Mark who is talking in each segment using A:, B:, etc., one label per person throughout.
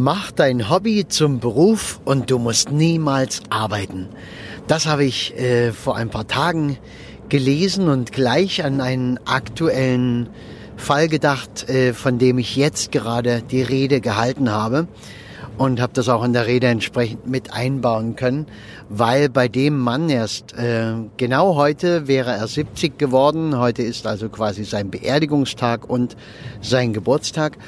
A: Mach dein Hobby zum Beruf und du musst niemals arbeiten. Das habe ich äh, vor ein paar Tagen gelesen und gleich an einen aktuellen Fall gedacht, äh, von dem ich jetzt gerade die Rede gehalten habe und habe das auch in der Rede entsprechend mit einbauen können, weil bei dem Mann erst äh, genau heute wäre er 70 geworden. Heute ist also quasi sein Beerdigungstag und sein Geburtstag.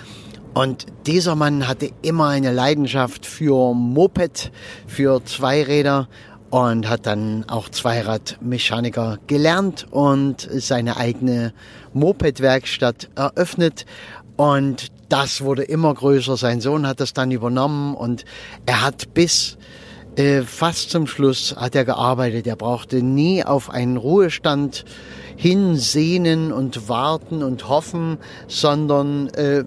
A: Und dieser Mann hatte immer eine Leidenschaft für Moped, für Zweiräder und hat dann auch Zweiradmechaniker gelernt und seine eigene Mopedwerkstatt eröffnet. Und das wurde immer größer. Sein Sohn hat das dann übernommen und er hat bis äh, fast zum Schluss hat er gearbeitet. Er brauchte nie auf einen Ruhestand hinsehnen und warten und hoffen, sondern äh,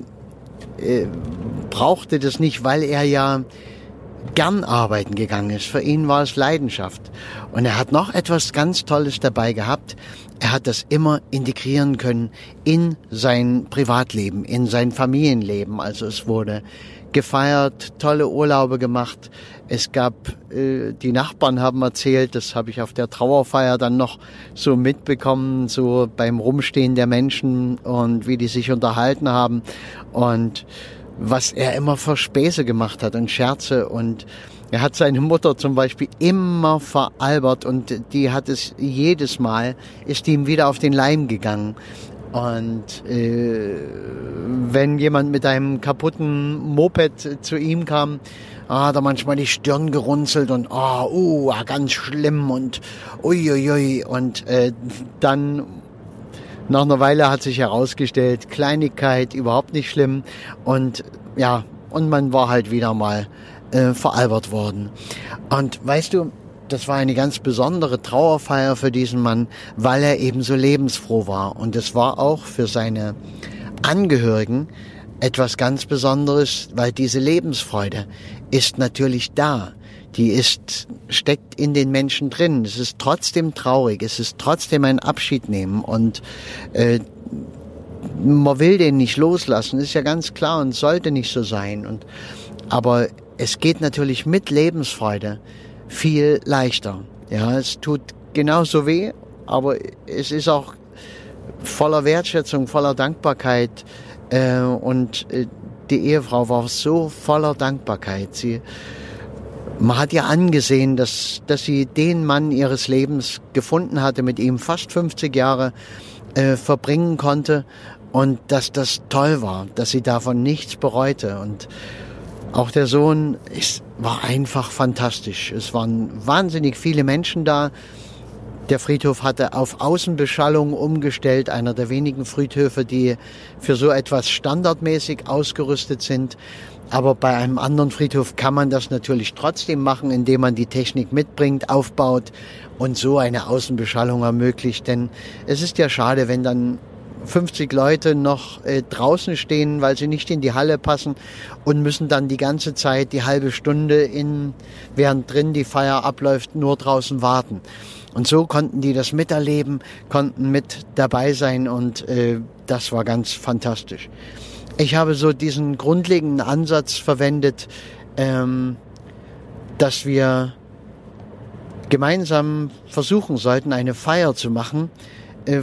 A: äh, brauchte das nicht, weil er ja gern arbeiten gegangen ist. Für ihn war es Leidenschaft. Und er hat noch etwas ganz Tolles dabei gehabt. Er hat das immer integrieren können in sein Privatleben, in sein Familienleben. Also es wurde gefeiert, tolle Urlaube gemacht. Es gab, äh, die Nachbarn haben erzählt, das habe ich auf der Trauerfeier dann noch so mitbekommen, so beim Rumstehen der Menschen und wie die sich unterhalten haben und was er immer für Späße gemacht hat und Scherze und er hat seine Mutter zum Beispiel immer veralbert und die hat es jedes Mal, ist ihm wieder auf den Leim gegangen. Und äh, wenn jemand mit einem kaputten Moped zu ihm kam, hat er manchmal die Stirn gerunzelt und oh, uh, ganz schlimm und uiuiui. Und äh, dann nach einer Weile hat sich herausgestellt, Kleinigkeit, überhaupt nicht schlimm. Und ja, und man war halt wieder mal äh, veralbert worden. Und weißt du, das war eine ganz besondere Trauerfeier für diesen Mann, weil er eben so lebensfroh war. Und es war auch für seine Angehörigen etwas ganz Besonderes, weil diese Lebensfreude ist natürlich da. Die ist, steckt in den Menschen drin. Es ist trotzdem traurig. Es ist trotzdem ein Abschied nehmen. Und äh, man will den nicht loslassen, ist ja ganz klar und sollte nicht so sein. Und, aber es geht natürlich mit Lebensfreude viel leichter. Ja, es tut genauso weh, aber es ist auch voller Wertschätzung, voller Dankbarkeit. Äh, und äh, die Ehefrau war so voller Dankbarkeit. Sie, man hat ihr angesehen, dass, dass sie den Mann ihres Lebens gefunden hatte, mit ihm fast 50 Jahre äh, verbringen konnte und dass das toll war, dass sie davon nichts bereute. Und auch der Sohn ist, war einfach fantastisch. Es waren wahnsinnig viele Menschen da. Der Friedhof hatte auf Außenbeschallung umgestellt, einer der wenigen Friedhöfe, die für so etwas standardmäßig ausgerüstet sind. Aber bei einem anderen Friedhof kann man das natürlich trotzdem machen, indem man die Technik mitbringt, aufbaut und so eine Außenbeschallung ermöglicht. Denn es ist ja schade, wenn dann 50 Leute noch äh, draußen stehen, weil sie nicht in die Halle passen und müssen dann die ganze Zeit, die halbe Stunde in, während drin die Feier abläuft, nur draußen warten. Und so konnten die das miterleben, konnten mit dabei sein und äh, das war ganz fantastisch. Ich habe so diesen grundlegenden Ansatz verwendet, ähm, dass wir gemeinsam versuchen sollten, eine Feier zu machen,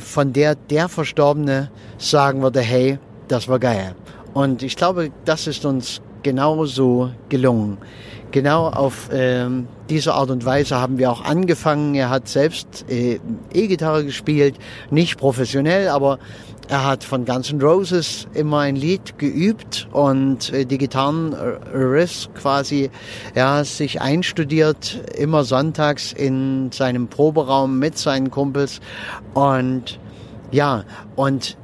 A: von der der Verstorbene sagen würde, hey, das war geil. Und ich glaube, das ist uns genauso gelungen. Genau auf ähm, diese Art und Weise haben wir auch angefangen. Er hat selbst äh, E-Gitarre gespielt, nicht professionell, aber er hat von Guns N' Roses immer ein Lied geübt und äh, die Gitarrenriffs quasi ja, sich einstudiert, immer sonntags in seinem Proberaum mit seinen Kumpels. Und ja, und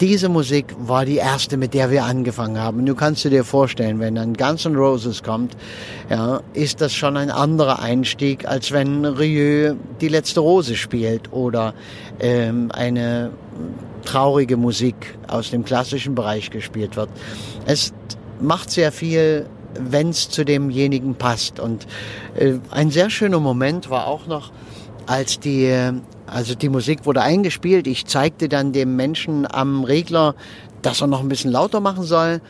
A: diese Musik war die erste, mit der wir angefangen haben. Du kannst dir vorstellen, wenn dann Guns N' Roses kommt, ja, ist das schon ein anderer Einstieg, als wenn Rieu die letzte Rose spielt oder ähm, eine traurige Musik aus dem klassischen Bereich gespielt wird. Es macht sehr viel, wenn es zu demjenigen passt. Und äh, ein sehr schöner Moment war auch noch, als die, also die Musik wurde eingespielt. Ich zeigte dann dem Menschen am Regler, dass er noch ein bisschen lauter machen soll.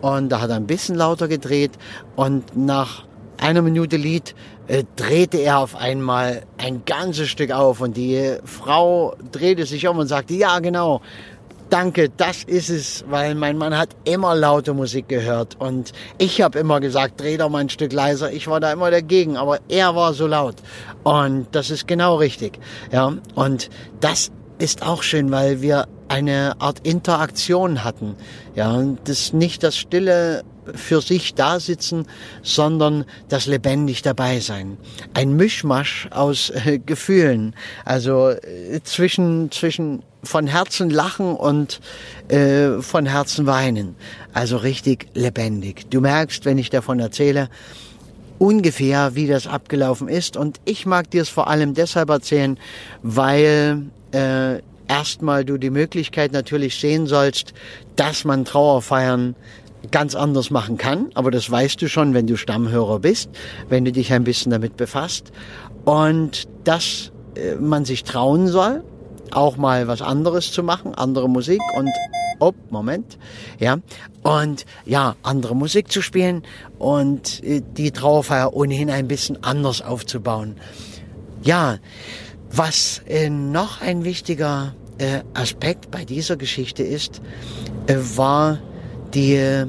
A: und da hat er ein bisschen lauter gedreht und nach einer Minute Lied äh, drehte er auf einmal ein ganzes Stück auf und die Frau drehte sich um und sagte, ja genau, danke, das ist es, weil mein Mann hat immer laute Musik gehört und ich habe immer gesagt, dreh doch mal ein Stück leiser. Ich war da immer dagegen, aber er war so laut und das ist genau richtig. Ja, und das ist auch schön, weil wir eine Art Interaktion hatten. Ja, das nicht das stille für sich da sitzen, sondern das lebendig dabei sein. Ein Mischmasch aus äh, Gefühlen, also äh, zwischen zwischen von Herzen lachen und äh, von Herzen weinen, also richtig lebendig. Du merkst, wenn ich davon erzähle, ungefähr, wie das abgelaufen ist. Und ich mag dir es vor allem deshalb erzählen, weil äh, erstmal du die Möglichkeit natürlich sehen sollst, dass man Trauerfeiern ganz anders machen kann. Aber das weißt du schon, wenn du Stammhörer bist, wenn du dich ein bisschen damit befasst. Und dass äh, man sich trauen soll, auch mal was anderes zu machen, andere Musik und oh, Moment, ja, und ja, andere Musik zu spielen und äh, die Trauerfeier ohnehin ein bisschen anders aufzubauen. Ja, was äh, noch ein wichtiger äh, Aspekt bei dieser Geschichte ist, äh, war die,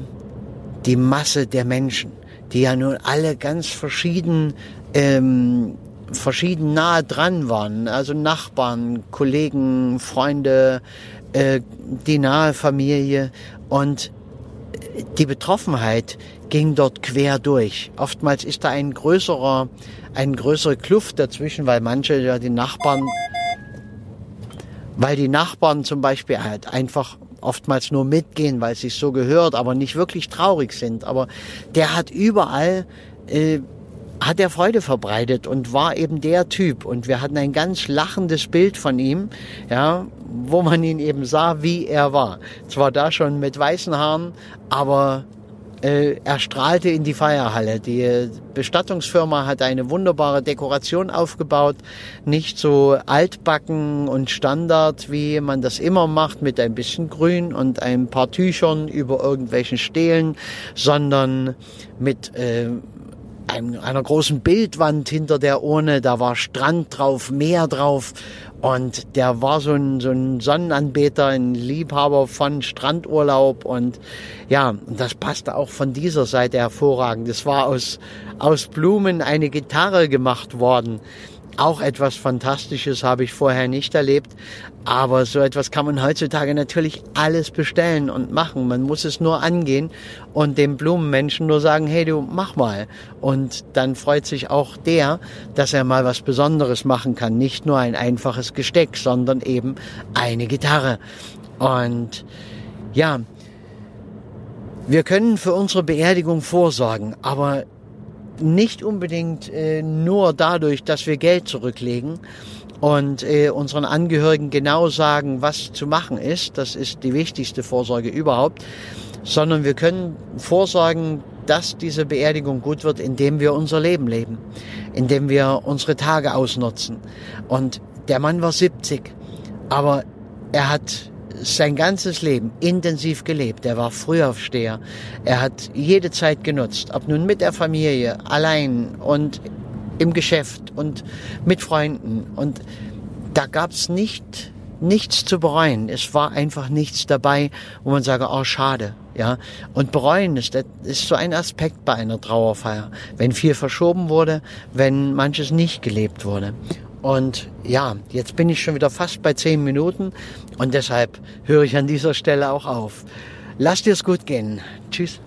A: die Masse der Menschen, die ja nun alle ganz verschieden, ähm, verschieden nahe dran waren. Also Nachbarn, Kollegen, Freunde, äh, die nahe Familie und die Betroffenheit ging dort quer durch. Oftmals ist da ein größerer, ein größere Kluft dazwischen, weil manche ja die Nachbarn, weil die Nachbarn zum Beispiel halt einfach oftmals nur mitgehen, weil es sich so gehört, aber nicht wirklich traurig sind. Aber der hat überall äh, hat er Freude verbreitet und war eben der Typ. Und wir hatten ein ganz lachendes Bild von ihm, ja, wo man ihn eben sah, wie er war. Zwar da schon mit weißen Haaren, aber äh, er strahlte in die Feierhalle. Die Bestattungsfirma hat eine wunderbare Dekoration aufgebaut, nicht so altbacken und Standard, wie man das immer macht, mit ein bisschen Grün und ein paar Tüchern über irgendwelchen Stelen, sondern mit äh, einer großen Bildwand hinter der Urne, da war Strand drauf, Meer drauf und der war so ein, so ein Sonnenanbeter, ein Liebhaber von Strandurlaub und ja, das passte auch von dieser Seite hervorragend. Es war aus, aus Blumen eine Gitarre gemacht worden. Auch etwas Fantastisches habe ich vorher nicht erlebt. Aber so etwas kann man heutzutage natürlich alles bestellen und machen. Man muss es nur angehen und dem Blumenmenschen nur sagen, hey du, mach mal. Und dann freut sich auch der, dass er mal was Besonderes machen kann. Nicht nur ein einfaches Gesteck, sondern eben eine Gitarre. Und ja, wir können für unsere Beerdigung vorsorgen, aber nicht unbedingt äh, nur dadurch, dass wir Geld zurücklegen und äh, unseren Angehörigen genau sagen, was zu machen ist. Das ist die wichtigste Vorsorge überhaupt. Sondern wir können vorsorgen, dass diese Beerdigung gut wird, indem wir unser Leben leben, indem wir unsere Tage ausnutzen. Und der Mann war 70, aber er hat sein ganzes Leben intensiv gelebt. Er war Frühaufsteher. Er hat jede Zeit genutzt, ob nun mit der Familie, allein und im Geschäft und mit Freunden. Und da gab's nicht nichts zu bereuen. Es war einfach nichts dabei, wo man sage, oh schade, ja. Und bereuen ist, ist so ein Aspekt bei einer Trauerfeier, wenn viel verschoben wurde, wenn manches nicht gelebt wurde. Und ja, jetzt bin ich schon wieder fast bei zehn Minuten und deshalb höre ich an dieser Stelle auch auf. Lass dir es gut gehen. Tschüss.